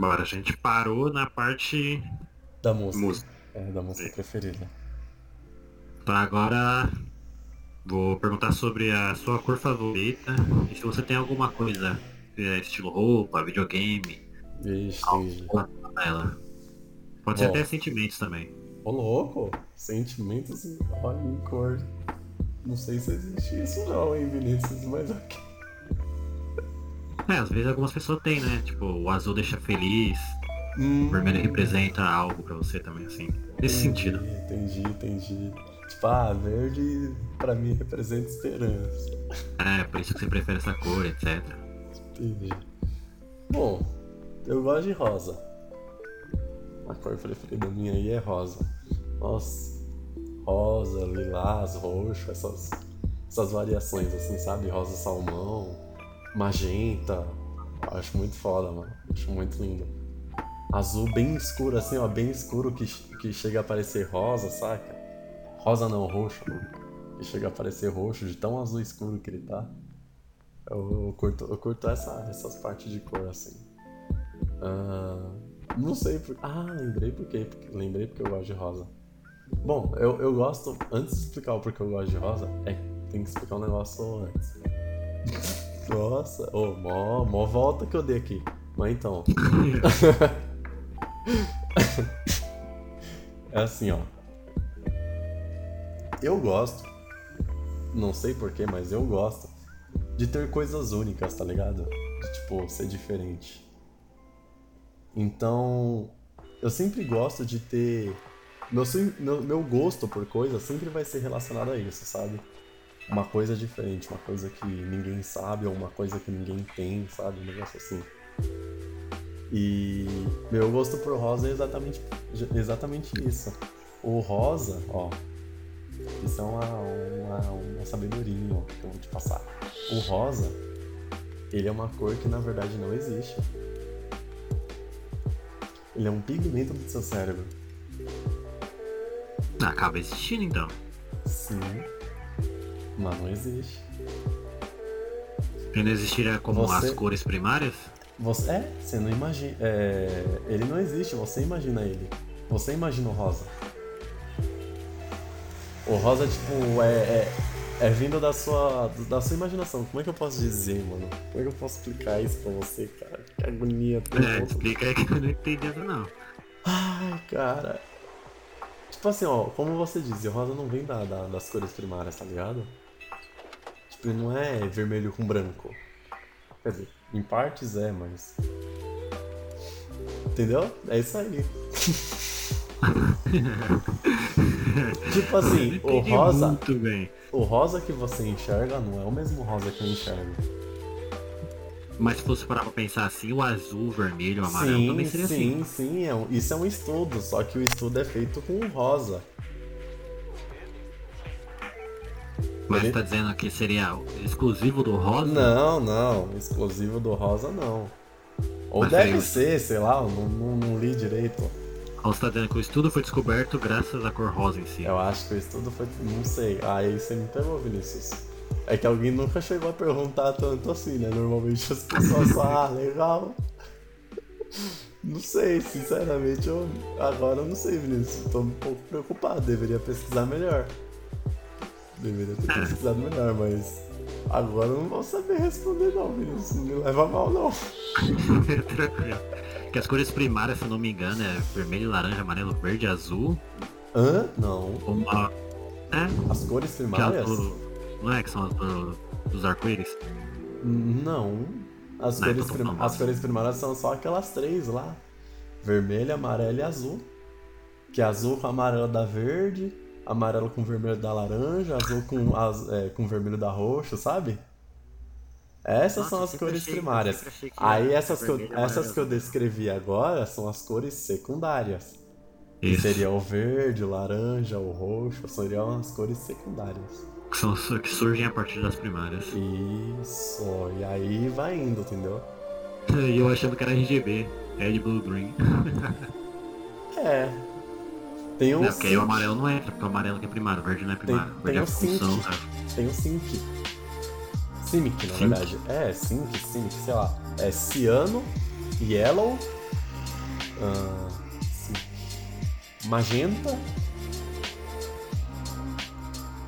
Bora, a gente parou na parte Da música. música. É, da música Sim. preferida. Então agora vou perguntar sobre a sua cor favorita e se você tem alguma coisa, é, estilo roupa, videogame, Vixe, ela. Pode ser Bom. até sentimentos também. Ô louco, sentimentos e olha em cor. Não sei se existe isso não, hein, Vinícius, mas ok. É, às vezes algumas pessoas têm, né? Tipo, o azul deixa feliz, o Hum, vermelho representa algo pra você também, assim. Nesse entendi, sentido. Entendi, entendi. Tipo, ah, verde pra mim representa esperança. É, por isso que você prefere essa cor, etc. Entendi. Bom, eu gosto de rosa. A cor preferida minha aí é rosa. Nossa, rosa, lilás, roxo, essas, essas variações assim, sabe? Rosa salmão, magenta. Acho muito foda, mano. Acho muito lindo. Azul bem escuro, assim, ó, bem escuro que, que chega a parecer rosa, saca? Rosa não, roxo. Que chega a parecer roxo de tão azul escuro que ele tá. Eu, eu curto, eu curto essa, essas partes de cor assim. Ah, não sei por. Ah, lembrei por quê. Porque, lembrei porque eu gosto de rosa. Bom, eu, eu gosto. Antes de explicar o porquê eu gosto de rosa, é tem que explicar um negócio antes. Nossa, ô, mó, mó volta que eu dei aqui. Mas então. é assim, ó. Eu gosto. Não sei porquê, mas eu gosto de ter coisas únicas, tá ligado? De, tipo, ser diferente. Então, eu sempre gosto de ter. Meu, meu, meu gosto por coisa sempre vai ser relacionado a isso, sabe? Uma coisa diferente, uma coisa que ninguém sabe, ou uma coisa que ninguém tem, sabe? Um negócio assim. E meu gosto por rosa é exatamente, exatamente isso. O rosa, ó. Isso é uma, uma, uma sabedoria ó, que eu vou te passar. O rosa, ele é uma cor que na verdade não existe. Ele é um pigmento do seu cérebro. Acaba existindo então. Sim. Mas não existe. Ele não existiria como Você- as cores primárias? Você, é, você não imagina. É, ele não existe, você imagina ele. Você imagina o rosa. O rosa, tipo, é, é, é vindo da sua, da sua imaginação. Como é que eu posso dizer, mano? Como é que eu posso explicar isso pra você, cara? Que agonia. É, explica aí que eu não entendi essa não. Ai, cara. Tipo assim, ó, como você disse, o rosa não vem da, da- das cores primárias, tá ligado? Tipo, não é vermelho com branco. Quer dizer, em partes é, mas. Entendeu? É isso aí. tipo assim, o rosa, Muito bem. o rosa que você enxerga não é o mesmo rosa que eu enxergo. Mas se fosse parar pra pensar assim, o azul, o vermelho, o amarelo também Sim, seria sim, assim. sim, é um- isso é um estudo, só que o estudo é feito com rosa. Mas Ele- tá dizendo que seria exclusivo do rosa? Não, não, exclusivo do rosa não. Ou Mas deve aí- ser, sei lá, eu não, não, não li direito. Você tá dizendo que o estudo foi descoberto graças à cor rosa em si? Eu acho que o estudo foi. Não sei. Aí você me pegou, Vinícius. É que alguém nunca chegou a perguntar tanto assim, né? Normalmente as pessoas só, ah, legal. Não sei, sinceramente, eu agora eu não sei, Vinícius. Tô um pouco preocupado, deveria pesquisar melhor. Deveria ter pesquisado melhor, mas agora eu não vou saber responder não, Vinícius. Não me leva mal não. Tranquilo. Que as cores primárias, se eu não me engano, é vermelho, laranja, amarelo, verde, azul. Hã? Não. Uma. É, As cores primárias? do, não é que são as do, dos arco-íris? Não. As, Não, cores então prim- tá as cores primárias são só aquelas três lá: vermelho, amarelo e azul. Que é azul com amarelo da verde, amarelo com vermelho da laranja, azul com, az- é, com vermelho da roxo, sabe? Essas Nossa, são as cores achei- primárias. que Aí era essas, que eu, vermelho, essas que eu descrevi agora são as cores secundárias. Que Isso. seria o verde, o laranja, o roxo, seriam as cores secundárias. Que, são, que surgem a partir das primárias. Isso, e aí vai indo, entendeu? E eu achando que era RGB, Red, Blue, Green. É. Tem um Não, porque aí o sync, amarelo não entra, porque o amarelo que é primário, o verde não é primário. o tem é o sync. função, sabe? tem um sync. Simic, na Sync? verdade. É, sync, sync, sei lá. É ciano, yellow, sim. Magenta.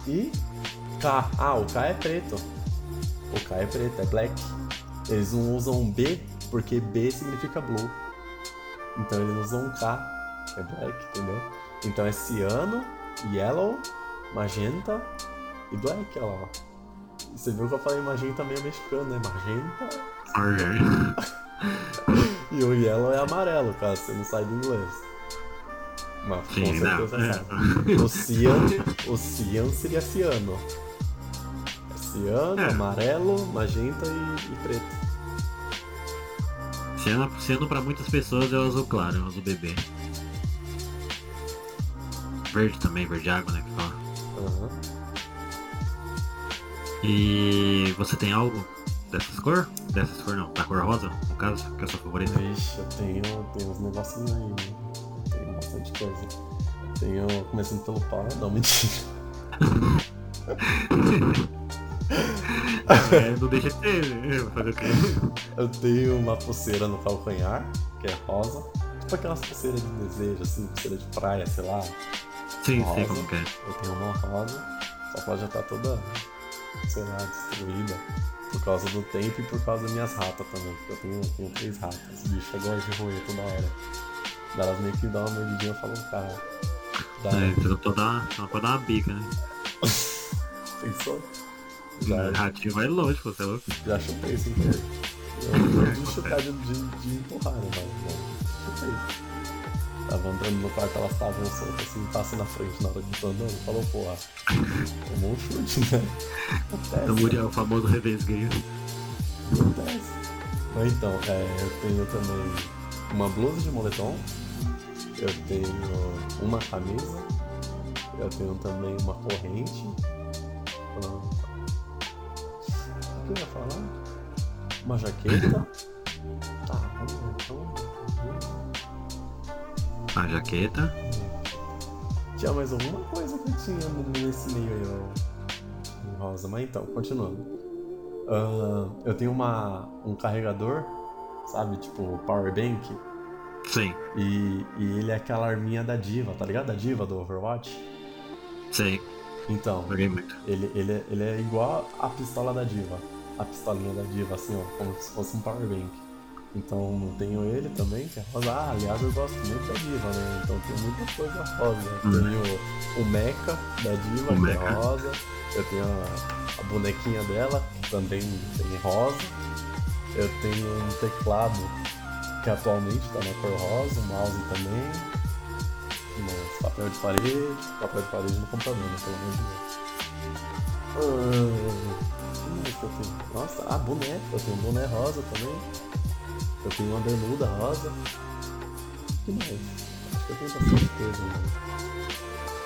E K. Ah, o K é preto. O K é preto, é black. Eles não usam B porque B significa blue. Então eles usam K, é black, entendeu? Então é ciano, yellow, magenta e black, olha lá. Você viu que eu falei magenta meio mexicano, né? Magenta. e o yellow é amarelo, cara, você não sai do inglês. Mas com Sim, não. certeza sabe. O cian, o cian seria ciano. É ciano, É. amarelo, magenta e, e preto. Sendo, sendo pra muitas pessoas é o azul claro, é o azul bebê. Verde também, verde água, né? Que fala. Aham. E você tem algo dessas cor? Dessas cor não, da cor rosa, no caso, que é a sua favorita. Vixe, eu tenho, tenho uns negocinhos aí, né? Tenho bastante coisa. Tenho, começando pelo pau, não, mentira. É, não deixa de ter, né? Fazer o quê? Eu tenho uma pulseira no calcanhar, que é rosa. Tipo aquelas pulseiras de desejo, assim, pulseira de praia, sei lá. Sim, Rosa. sei como que é. Eu tenho uma rosa, só que ela já tá toda, sei lá, destruída. Por causa do tempo e por causa das minhas ratas também. Porque eu tenho, tenho três ratas. Os bichos gostam de roer toda hora. Daí Elas meio que dão uma mordidinha e falam, cara. Dá, É, dar uma, não pode dar uma bica, né? pensou? O Já, ratinho vai longe, pô, você é louco. já chutei querer. Eu não de chutar de, de, de empurrar, né? Mas, mas chutei. Tava andando no quarto, elas estavam soltas assim, passa na frente na hora que eu tô andando. Falou, porra, tomou um chute, né? Acontece. O Muriel, o famoso revesgueio. Acontece. Mas então, é, eu tenho também uma blusa de moletom, eu tenho uma camisa, eu tenho também uma corrente. ah, O que eu ia falar? Uma jaqueta. A jaqueta. Tinha mais alguma coisa que tinha nesse meio aí, ó, rosa. Mas então, continuando. Ah, eu tenho uma, um carregador, sabe? Tipo, power bank. Sim, E, e ele é aquela arminha da diva, tá ligado? Da diva do Overwatch. sei. Então, ele, ele, é- ele é igual a pistola da diva. A pistolinha da diva, assim, ó, como se fosse um power bank. Então tenho ele também, que é rosa. Ah, aliás, eu gosto muito da diva, né? Então tem muita coisa rosa. Hum. Tenho o mecha da diva, O que mecha. é rosa. Eu tenho a, a bonequinha dela, que também tem rosa. Eu tenho um teclado que atualmente tá na cor rosa, o mouse também. Mas papel de parede, papel de parede no computador, né? Pelo amor de Deus. Ah, que mais que eu tenho? Nossa, ah, boné. Eu tenho um boné rosa também. Eu tenho uma bermuda rosa. O que mais? Acho que eu tenho bastante coisa, mano.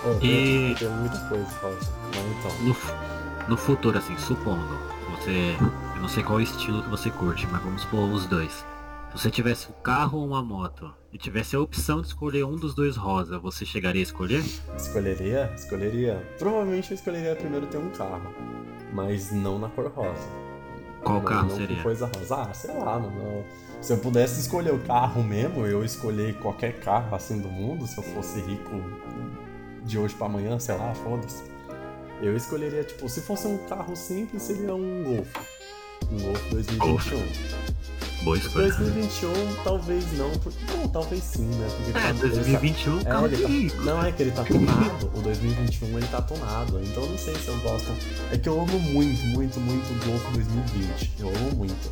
Oh, E- tenho muita coisa rosa. Mas então. No, no futuro, assim, supondo, você. Eu não sei qual estilo que você curte, mas vamos supor os dois. Se você tivesse um carro ou uma moto e tivesse a opção de escolher um dos dois rosa, você chegaria a escolher? Escolheria? Escolheria. Provavelmente eu escolheria primeiro ter um carro. Mas não na cor rosa. Qual carro não seria? Coisa. Ah, sei lá, mano. Se eu pudesse escolher o carro mesmo, eu escolher qualquer carro assim do mundo, se eu fosse rico de hoje pra amanhã, sei lá, foda-se. Eu escolheria, tipo, se fosse um carro simples, seria um Golf. Um Golf 2021. Boa escolha. 2021, talvez não, porque. Não, talvez sim, né? Porque É, tá- 2021, é, ele de tá- rico. Não, é que ele tá tunado. O 2021 ele tá tunado. Então eu não sei se eu gosto. É que eu amo muito, muito, muito o Golf 2020. Eu amo muito.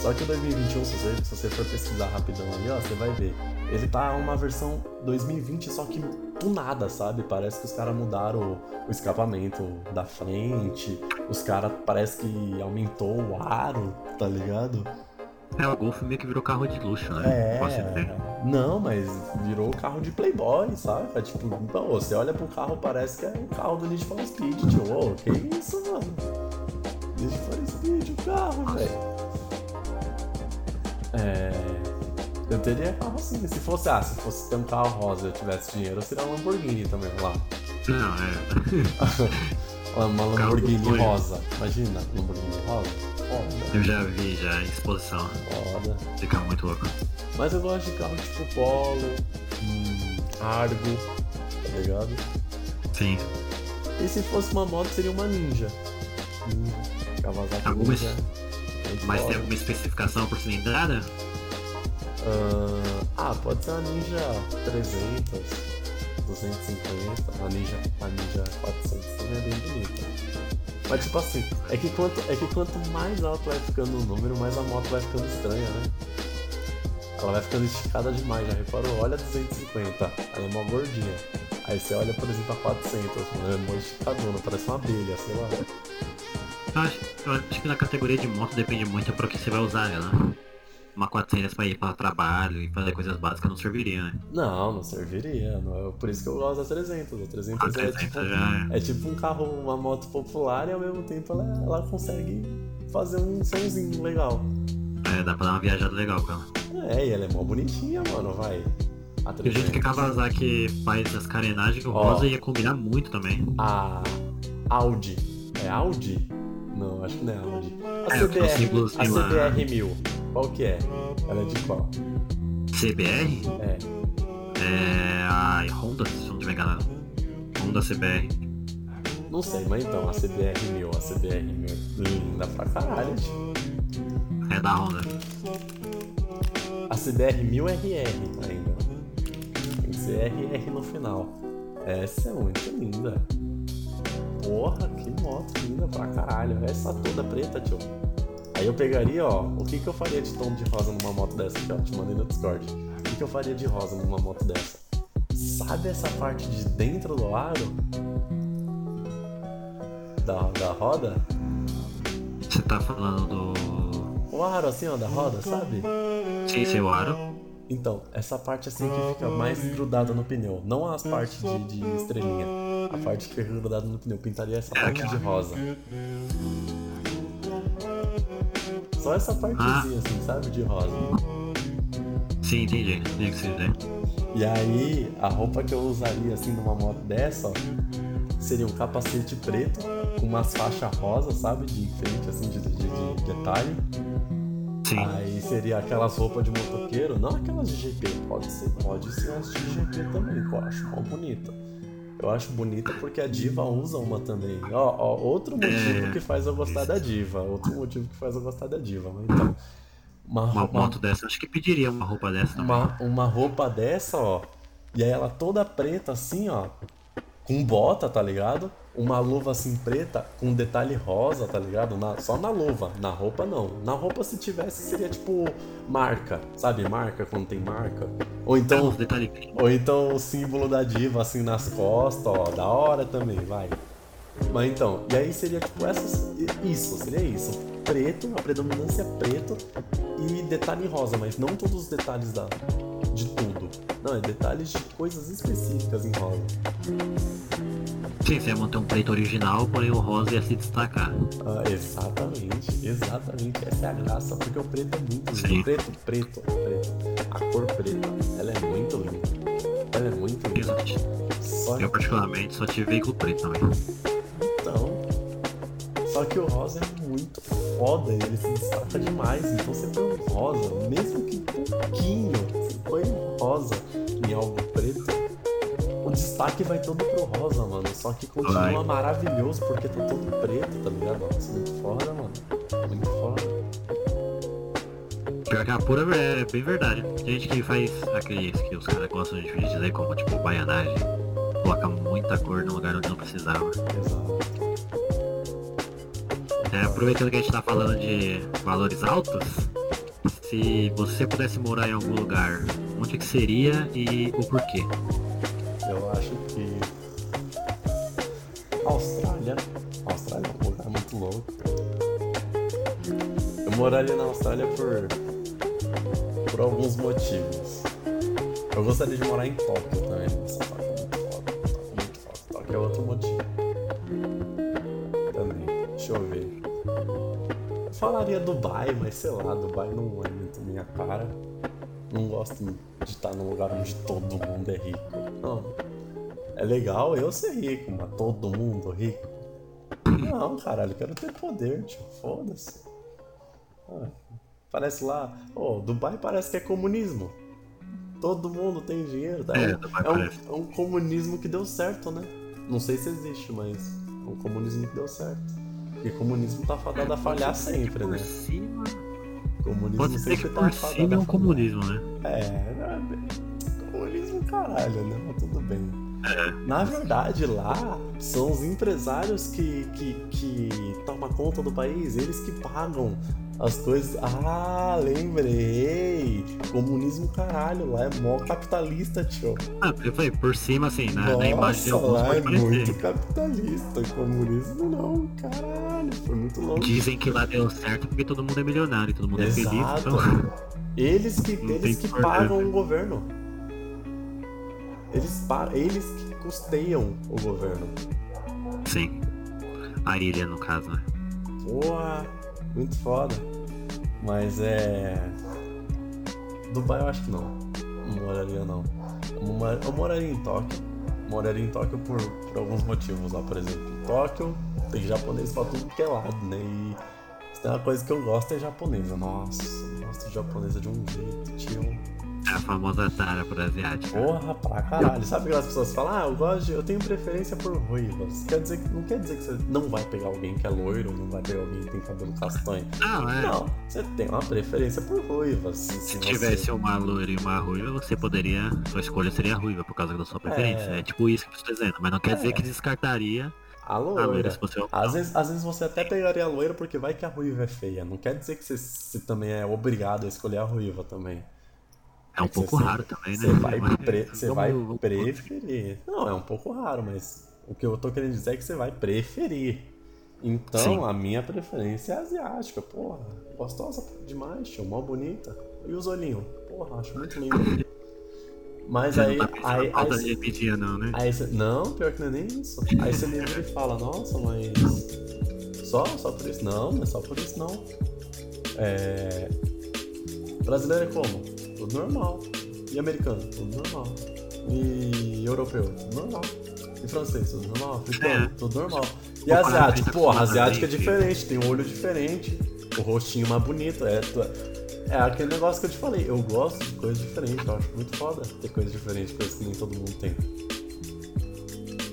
Só que o 2021, se você, se você for pesquisar rapidão ali, ó, você vai ver. Ele tá uma versão 2020, só que tunada, sabe? Parece que os caras mudaram o, o escapamento da frente. Os caras parece que aumentou o aro, tá ligado? É, o Golf meio que virou carro de luxo, né? Posso dizer. É. Não, mas virou carro de playboy, sabe? É tipo, pô, você olha pro carro, parece que é o carro do Need for Speed, tio. Ô, que isso, mano? Need for Speed, o carro, velho. É. Eu teria carro assim. Se fosse, ah, se fosse ter um carro rosa e eu tivesse dinheiro, eu seria uma Lamborghini também, lá. Não, é. Uma Lamborghini rosa. Imagina, Lamborghini rosa. Eu já vi já em exposição. foda. Fica muito louco. Mas eu gosto de carro tipo Polo, hum, Argo, tá ligado? Sim. E se fosse uma moto seria uma Ninja. Ninja. Kawasaki Alguma Ninja. Mas tem alguma especificação por cilindrada? Ah, ah, pode ser a Ninja 300, 250, a Ninja, a Ninja 400 também é bem bonita. Mas tipo assim, é que, quanto, é que quanto mais alto vai ficando o número, mais a moto vai ficando estranha, né? Ela vai ficando esticada demais, já reparou? Olha a 250, ela é mó gordinha. Aí você olha, por exemplo, a 400, mano, é mó esticadona, parece uma abelha, sei lá. Eu acho, eu acho que na categoria de moto depende muito para que você vai usar ela. Uma 400 para ir para trabalho e fazer coisas básicas não serviria, né? Não, não serviria, não é por isso que eu gosto da 300. A 300, A é 300 tipo... já é. É tipo um carro, uma moto popular e ao mesmo tempo ela, ela consegue fazer um sonzinho legal. é, dá pra dar uma viajada legal com ela. É, e ela é mó bonitinha, mano, vai. A E o jeito que a 300. Kawasaki faz as carenagens, o Ó. rosa ia combinar muito também. A Audi. É Audi? Não, acho que não é Audi. A É, é CBR, a. CBR 1000. Qual que é? Ela é de qual? CBR É. é a Honda, se não tiver enganado. Honda CBR. Não sei, mas então, a CBR 1000, a CBR 1000. Linda pra caralho, tio. É da Honda. A CBR 1000RR ainda. Tem que ser RR no final. Essa é muito linda. Porra, que moto linda pra caralho. Essa toda preta, tio. Aí eu pegaria, ó, o que que eu faria de tom de rosa numa moto dessa aqui, ó? Te mandei no Discord. O que que eu faria de rosa numa moto dessa? Sabe essa parte de dentro do aro? Da, da roda? Você tá falando do. O aro assim, ó, da roda, sabe? Sim, seu aro. Então, essa parte assim que fica mais grudada no pneu, não as partes de, de estrelinha, a parte que fica grudada no pneu, pintaria essa É parte aquela. de rosa. Só essa partezinha assim, sabe, de rosa. Sim, entendi. Entendi o que você dizer. E aí, a roupa que eu usaria assim numa moto dessa, ó, seria um capacete preto com umas faixas rosa, sabe, de enfeite assim, de, de- de detalhe. Sim. Aí seria aquelas roupas de motoqueiro, não aquelas de GP, pode ser, pode ser as de GP também, que eu acho mó bonita. Eu acho bonita porque a Diva usa uma também. Ó, ó, outro motivo É. que faz eu gostar da Diva. Outro motivo que faz eu gostar da Diva. Mas então, uma, Uma roupa, moto dessa, acho que pediria uma roupa dessa também. uma, uma roupa dessa, ó. E aí ela toda preta assim, ó. Com bota, tá ligado? Uma luva assim preta com detalhe rosa, tá ligado? Na- só na luva, na roupa não. Na roupa se tivesse seria tipo marca, sabe? Marca quando tem marca. Ou Então, detalhes. ou então o símbolo da diva assim nas costas, ó. Da hora também, vai. Mas então, e aí seria tipo essas. Isso, seria isso. Preto, a predominância é preto e detalhe rosa, mas não todos os detalhes da, de tudo. Não, é detalhes de coisas específicas em rosa. Sim, você ia manter um preto original, porém o rosa ia se destacar. Ah, exatamente, exatamente. Essa é a graça, porque o preto é muito lindo. Sim. Preto, preto, preto. A cor preta, ela é muito linda. Ela é muito linda. Exato. Só Eu particularmente só tive veículo preto também. então. Só que o rosa é muito foda, ele se destaca demais. Então você põe um rosa, mesmo que pouquinho, você põe rosa em algo preto, o destaque vai todo pro rosa, mano. Só que continua Vai. maravilhoso porque tá todo preto, tá ligado? Nossa, muito foda, mano. Muito foda. Pior que a pura é bem verdade. Tem gente que faz aqueles que os caras gostam de dizer como tipo baianagem. Coloca muita cor no lugar onde não precisava. Exato. É, aproveitando que a gente tá falando de valores altos, se você pudesse morar em algum lugar, onde que seria e o porquê? Eu acho que. Austrália. Austrália é um lugar muito louco. Eu moraria na Austrália por. por alguns motivos. Eu gostaria de morar em Tóquio também. Essa Tóquio é muito foda. Tóquio é muito foda. Tóquio é outro motivo. Também. Deixa eu ver. Eu falaria Dubai, mas sei lá, Dubai não é muito minha cara. Gosto de estar num lugar onde todo mundo é rico. Não. É legal eu ser rico, mas todo mundo rico. Não, caralho, eu quero ter poder, tio. Foda-se. Ah, Parece lá, oh, Dubai parece que é comunismo. Todo mundo tem dinheiro, tá? É, é, um, é um comunismo que deu certo, né? Não sei se existe, mas é um comunismo que deu certo. Porque comunismo tá fadado a falhar sempre, né? Cima... Comunismo Pode ser que por cima é um comunismo, né? É, é comunismo caralho, né? Mas tudo bem. Na verdade, lá são os empresários que, que, que tomam conta do país, eles que pagam as coisas. Ah, lembrei! Comunismo caralho, lá é mó capitalista, tio. Ah, eu falei, por cima, assim, na, Nossa, na imagem de alguns lá é muito capitalista. Comunismo não, caralho, foi muito longe. Dizem que lá deu certo porque todo mundo é milionário, todo mundo Exato. é feliz. Então... Eles que, eles que pagam o governo. Eles, eles que custeiam o governo. Sim. A ilha, no caso, né? Boa, muito foda. Mas é. Dubai eu acho que não. Não moraria não. Eu moraria em Tóquio. Moraria em Tóquio por, por alguns motivos lá, por exemplo. Em Tóquio tem japonês pra tudo que é lado, né? E se tem uma coisa que eu gosto é japonesa. Nossa, eu gosto de japonesa de um jeito, tio. É a famosa tara por asiática. Porra, pra caralho. Sabe que as pessoas falam, ah, eu gosto de, eu tenho preferência por ruivas. Quer dizer, não quer dizer que você não vai pegar alguém que é loiro, não vai pegar alguém que tem cabelo castanho. Não, é. Não, você tem uma preferência por ruivas. Se, se tivesse uma loira e uma ruiva, você poderia. Sua escolha seria ruiva por causa da sua preferência. É, é tipo isso que eu estou dizendo. Mas não quer é. dizer que descartaria. A loira. A loira às, vezes, às vezes você até pegaria a loira porque vai que a ruiva é feia. Não quer dizer que você, você também é obrigado a escolher a ruiva também. É um pouco raro também, né? Você vai, pre você vai preferir. Não, é um pouco raro, mas o que eu tô querendo dizer é que você vai preferir. Então, Sim. a minha preferência é asiática. Porra, gostosa demais, tio, mó bonita. E os olhinhos? Porra, acho muito lindo. Mas aí. Não tá aí, aí, aí, pedir, não, né? Aí você, não, pior que não é nem isso. Aí você lembra e fala, nossa, mas. Só? Só por isso? Não, não é só por isso não. É. Brasileiro é como? Tudo normal. E americano, tudo normal. E europeu, tudo normal. E francês, tudo normal. Africano, é. tudo normal. E asiático, porra, asiático é diferente, tem um olho diferente, o rostinho mais bonito. É, é aquele negócio que eu te falei, eu gosto de coisas diferentes, eu acho muito foda ter coisas diferentes, coisas que nem todo mundo tem.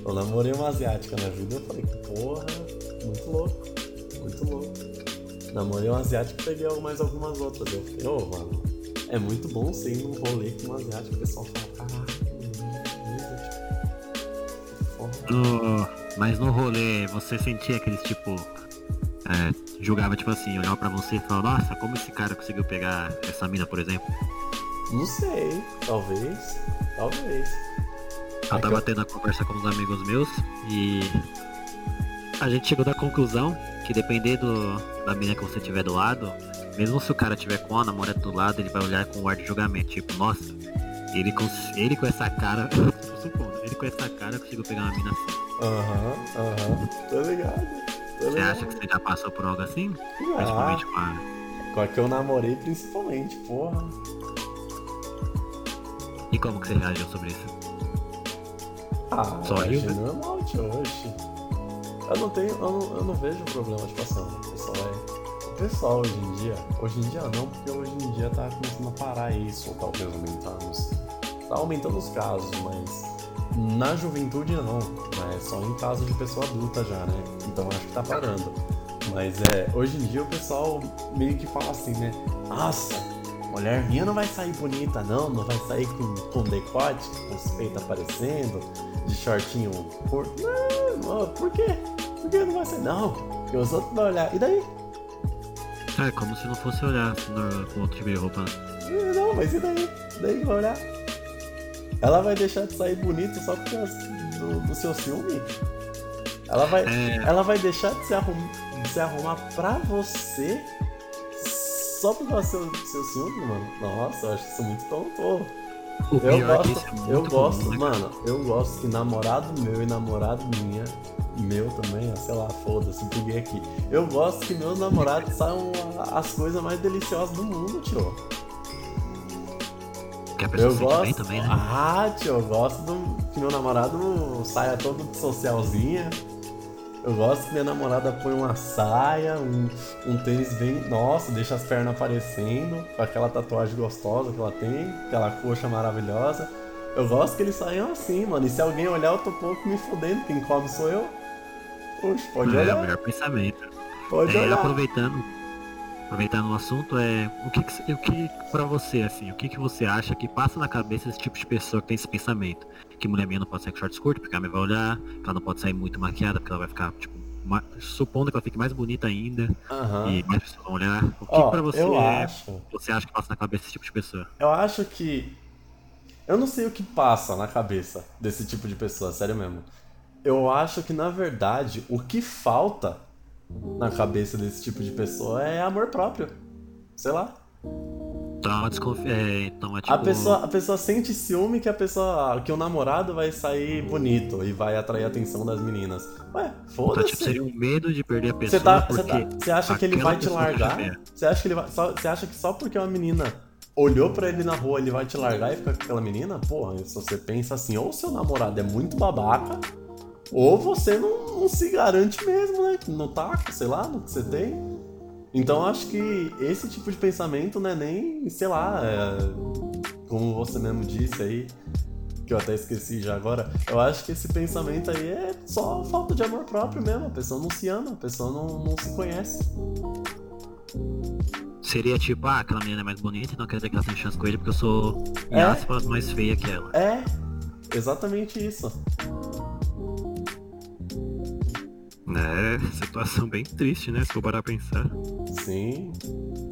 Eu namorei uma asiática na vida, eu falei, porra, muito louco, muito louco. Namorei uma asiática e peguei mais algumas outras. Eu fiquei, ô, oh, mano, é muito bom ser ir num rolê com um asiático, o pessoal fala, caraca, no, mas no rolê, você sentia aqueles tipo. É, julgava tipo assim, olhava pra você e falava, nossa, como esse cara conseguiu pegar essa mina, por exemplo? Não sei, talvez. Talvez. Eu tava tendo a conversa com uns amigos meus e a gente chegou da conclusão que dependendo da mina que você tiver do lado, mesmo se o cara tiver com a namorada do lado, ele vai olhar com um ar de julgamento. Tipo, nossa, ele com, ele com essa cara. supondo, ele com essa cara conseguiu pegar uma mina assim. Aham, aham. Tô ligado. Tô você acha que você já passou por algo assim? Ah, principalmente com a. Com a que eu namorei, principalmente, porra. E como que você reagiu sobre isso? Ah, Só eu achei normal, tio, hoje. Eu não tenho. Eu não, eu não vejo problema de passar. Eu só é pessoal hoje em dia, hoje em dia não, porque hoje em dia tá começando a parar isso, ou talvez aumentar Tá aumentando os casos, mas na juventude não, né? Só em caso de pessoa adulta já, né? Então acho que tá parando. Mas é, hoje em dia o pessoal meio que fala assim, né? Nossa, mulher minha não vai sair bonita não, não vai sair com, com decote, com os peitos aparecendo, de shortinho por. Não, por quê? Por que não vai sair? Não, porque os outros vão olhar. E daí? É, como se não fosse olhar no, com outro tipo de roupa. Não, mas e daí? daí que vai olhar? Ela vai deixar de sair bonita só por causa do, do seu ciúme? Ela vai, é... ela vai deixar de se, arrum, de se arrumar pra você só por causa do seu, seu ciúme, mano? Nossa, eu acho isso muito tonto. Eu é gosto, é eu gosto, comum, mano, eu gosto que namorado meu e namorada minha meu também, sei lá, foda-se, peguei aqui. Eu gosto que meus namorados saiam as coisas mais deliciosas do mundo, tio. Que a pessoa eu gosto... bem também, né? Ah, tio, eu gosto do... que meu namorado saia todo socialzinha. Eu gosto que minha namorada põe uma saia, um, um tênis bem. Nossa, deixa as pernas aparecendo, com aquela tatuagem gostosa que ela tem, aquela coxa maravilhosa. Eu gosto que eles saiam assim, mano. E se alguém olhar, eu tô pouco me fudendo. Quem come sou eu. Poxa, pode é, olhar. É o melhor pensamento. Pode é, olhar. Aproveitando, aproveitando o assunto, é o que, que, o que para você, assim, o que, que você acha que passa na cabeça desse tipo de pessoa que tem esse pensamento? Que mulher minha não pode sair com shorts curtos, porque ela me vai olhar, que ela não pode sair muito maquiada, porque ela vai ficar, tipo, supondo que ela fique mais bonita ainda uhum. e mais pessoas vão olhar. O que oh, pra você eu é, acho... você acha que passa na cabeça desse tipo de pessoa? Eu acho que. Eu não sei o que passa na cabeça desse tipo de pessoa, sério mesmo. Eu acho que na verdade o que falta na cabeça desse tipo de pessoa é amor próprio. Sei lá. Então, é, então é tipo... a, pessoa, a pessoa sente ciúme que a pessoa. que o namorado vai sair bonito e vai atrair a atenção das meninas. Ué, foda-se. Então, tipo, seria um medo de perder a pessoa. Você tá, porque tá, você acha que ele vai te largar? Você acha que ele vai. Só, você acha que só porque uma menina olhou para ele na rua ele vai te largar e ficar com aquela menina? Porra, se você pensa assim, ou seu namorado é muito babaca, ou você não, não se garante mesmo, né? No taco, sei lá, no que você tem. Então acho que esse tipo de pensamento não é nem, sei lá, é, como você mesmo disse aí, que eu até esqueci já agora, eu acho que esse pensamento aí é só falta de amor próprio mesmo. A pessoa não se ama, a pessoa não, não se conhece. Seria tipo, ah, aquela menina é mais bonita, então quer dizer que ela tem chance com ele porque eu sou, É. aspas, mais feia que ela. É, exatamente isso. É, situação bem triste, né? Se for parar pra pensar. Sim.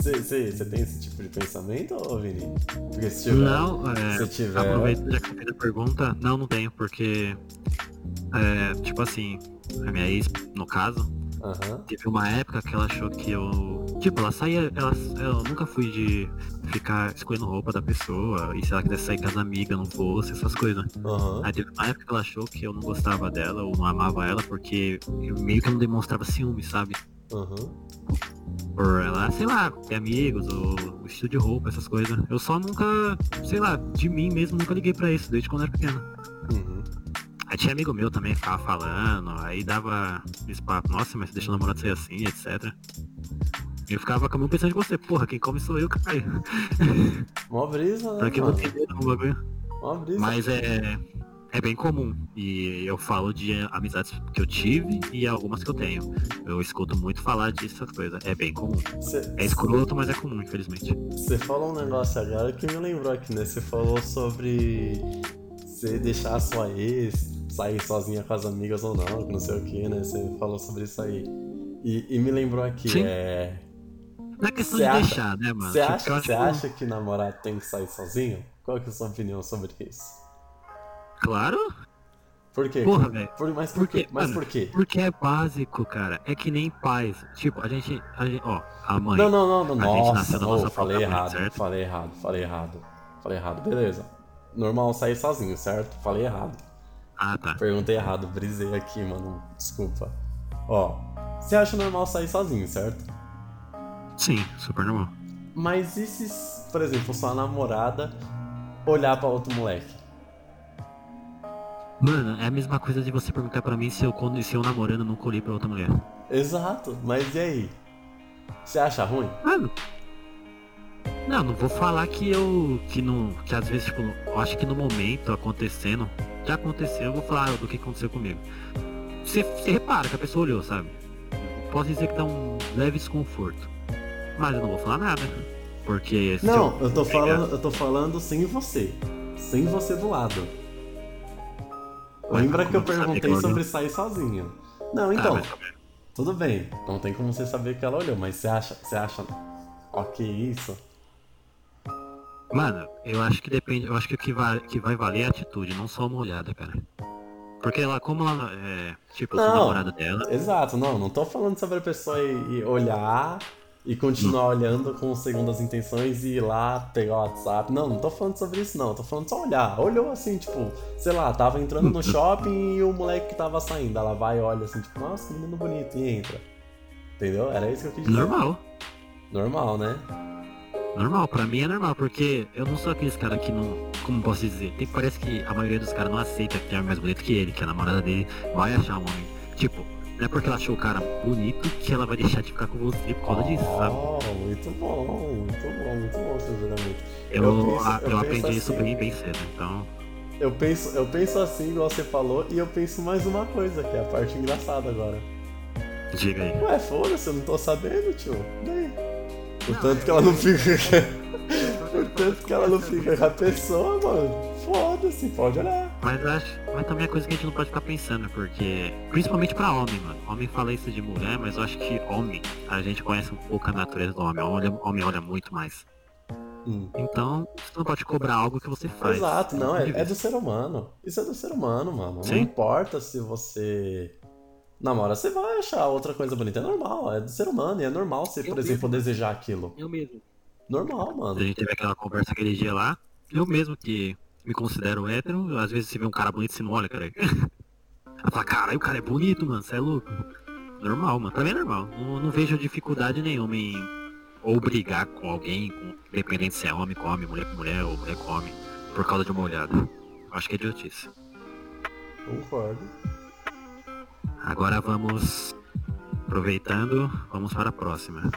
Você tem esse tipo de pensamento, ô Vini? Porque se tiver. Não, é, se tiver- aproveitando já que eu fiz a pergunta, não, não tenho, porque, é, tipo assim, a minha ex, no caso, Aham. teve uma época que ela achou que eu, tipo, ela saía, ela, eu nunca fui de ficar escolhendo roupa da pessoa, e se ela quisesse sair com as amigas, não fosse, essas coisas. Aham. Aí teve uma época que ela achou que eu não gostava dela, ou não amava ela, porque eu meio que não demonstrava ciúme, sabe? Aham. por ela, sei lá, ter amigos, ou o estilo de roupa, essas coisas. Eu só nunca, sei lá, de mim mesmo nunca liguei pra isso, desde quando era pequeno. Uhum. Aí tinha amigo meu também que ficava falando, aí dava esse papo, nossa, mas você deixa o namorado ser assim, etc. E eu ficava com a mão pensando em você, porra, quem come sou eu, caralho. Mó brisa, né? Pra que mano? ter medo bagulho? Mó brisa. Mas é, é bem comum. E eu falo de amizades que eu tive e algumas que eu tenho. Eu escuto muito falar dessas coisas. É bem comum. É escroto, mas é comum, infelizmente. Você falou um negócio agora que me lembrou aqui, né? Você falou sobre você deixar a sua ex sair sozinha com as amigas ou não, não sei o que, né? Você falou sobre isso aí. E, e me lembrou aqui, Sim. é. Não é questão Cê de acha- deixar, né, mano? Você Tipo, acha, que- acha que namorado tem que sair sozinho? Qual que é a sua opinião sobre isso? Claro, Por quê? Porra, velho. Por- mas por Por quê? Mas Mano, por quê? porque é básico, cara. É que nem pais. Tipo, a gente. A gente ó, a mãe. Não, não, não, não. A gente Nossa, nasceu na não, nossa falei mãe, errado, certo? falei errado, falei errado. Falei errado, beleza. Normal sair sozinho, certo? Falei errado. Ah, tá. Perguntei errado, brisei aqui, mano. Desculpa. Ó, você acha normal sair sozinho, certo? Sim, super normal. Mas e se, por exemplo, sua namorada olhar pra outro moleque? Mano, é a mesma coisa de você perguntar pra mim se eu, quando, se eu namorando nunca olhei pra outra mulher. Exato, mas e aí? Você acha ruim? Mano. Não, não vou falar que eu. que não. que às vezes, tipo, eu acho que no momento acontecendo. Já aconteceu, eu vou falar do que aconteceu comigo. Você, você repara que a pessoa olhou, sabe? Posso dizer que dá um leve desconforto. Mas eu não vou falar nada. Porque Não, eu tô pegar- falando, eu tô falando sem você. Sem você do lado. Mas Lembra que eu perguntei sobre sair sozinho? Não, Ah, então, mas tá tudo bem. Não tem como você saber que ela olhou, mas você acha, você acha ok isso? Mano, eu acho que depende. Eu acho que o que vai, que vai valer é a atitude, não só uma olhada, cara. Porque ela, como ela é. Tipo, eu sou Não. namorada dela. Exato, não, não tô falando sobre a pessoa ir, ir olhar e continuar olhando com segundas intenções e ir lá pegar o WhatsApp. Não, não tô falando sobre isso não, tô falando só olhar. Olhou assim, tipo, sei lá, tava entrando no shopping e o moleque que tava saindo, ela vai e olha assim, tipo, nossa, que menino bonito, e entra. Entendeu? Era isso que eu quis dizer. Normal. Normal, né? Normal, pra mim é normal, porque eu não sou aqueles caras que não. Como posso dizer? Tem, parece que a maioria dos caras não aceita que tem mais bonito que ele, que a namorada dele vai achar um homem. Tipo, Não é porque ela achou o cara bonito que ela vai deixar de ficar com você por causa disso, sabe? Oh, muito bom, muito bom, muito bom seu juramento. Eu, eu, penso, a, eu, eu aprendi assim, isso bem, bem cedo, então. Eu penso, eu penso assim, igual você falou, e eu penso mais uma coisa, que é a parte engraçada agora. Diga aí. Ué, foda-se, eu não tô sabendo, tio. Daí. O tanto que ela não fica. o tanto que ela não fica com a pessoa, mano. Foda-se, pode olhar. Mas acho, mas também é coisa que a gente não pode ficar pensando, porque. Principalmente pra homem, mano. Homem fala isso de mulher, mas eu acho que homem, a gente conhece um pouco a natureza do homem. Homem, homem olha muito mais. Hum. Então, você não pode cobrar algo que você faz. Exato, não, é, é do ser humano. Isso é do ser humano, mano. Sim. Não importa se você namora, você vai achar outra coisa bonita. É normal, é do ser humano. E é normal você, eu por mesmo. exemplo, desejar aquilo. Eu mesmo. Normal, mano. A gente teve aquela conversa aquele dia lá. Eu mesmo que me considero hétero, às vezes você vê um cara bonito, você não olha, cara. Ela fala, caralho, o cara é bonito, mano, você é louco. Normal, mano. Mim é normal. Não, não vejo dificuldade nenhuma em ou brigar com alguém, com, independente se é homem com homem, mulher com mulher ou mulher com homem, por causa de uma olhada. Acho que é idiotice. Concordo. Agora vamos, aproveitando, vamos para a próxima.